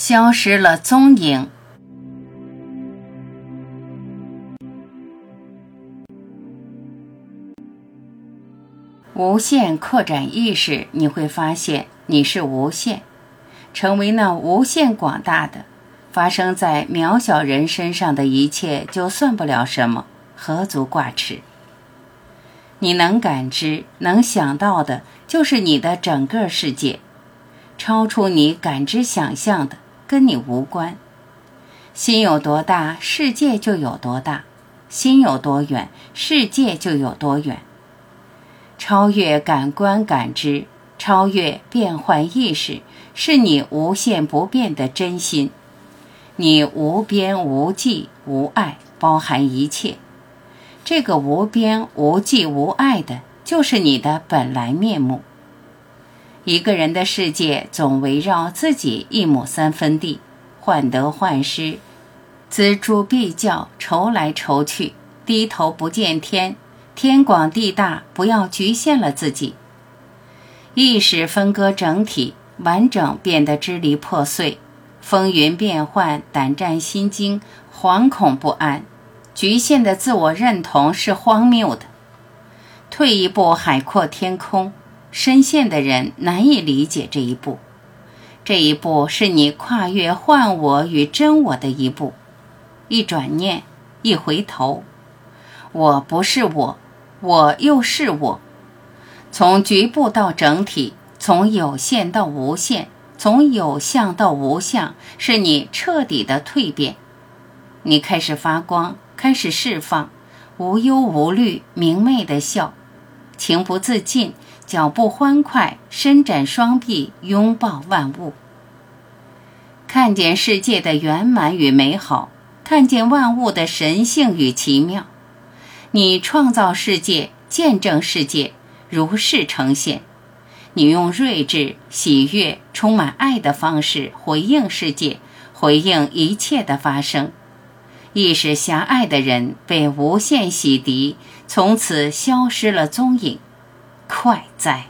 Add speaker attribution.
Speaker 1: 消失了踪影。无限扩展意识，你会发现你是无限，成为那无限广大的，发生在渺小人身上的一切，就算不了什么，何足挂齿？你能感知、能想到的，就是你的整个世界，超出你感知想象的。跟你无关，心有多大，世界就有多大；心有多远，世界就有多远。超越感官感知，超越变换意识，是你无限不变的真心。你无边无际无爱，包含一切。这个无边无际无爱的，就是你的本来面目。一个人的世界总围绕自己一亩三分地，患得患失，锱铢必较，愁来愁去，低头不见天。天广地大，不要局限了自己。意识分割整体，完整变得支离破碎，风云变幻，胆战心惊，惶恐不安。局限的自我认同是荒谬的。退一步，海阔天空。深陷的人难以理解这一步，这一步是你跨越幻我与真我的一步。一转念，一回头，我不是我，我又是我。从局部到整体，从有限到无限，从有相到无相，是你彻底的蜕变。你开始发光，开始释放，无忧无虑，明媚的笑，情不自禁。脚步欢快，伸展双臂，拥抱万物，看见世界的圆满与美好，看见万物的神性与奇妙。你创造世界，见证世界，如是呈现。你用睿智、喜悦、充满爱的方式回应世界，回应一切的发生。意识狭隘的人被无限洗涤，从此消失了踪影。快哉！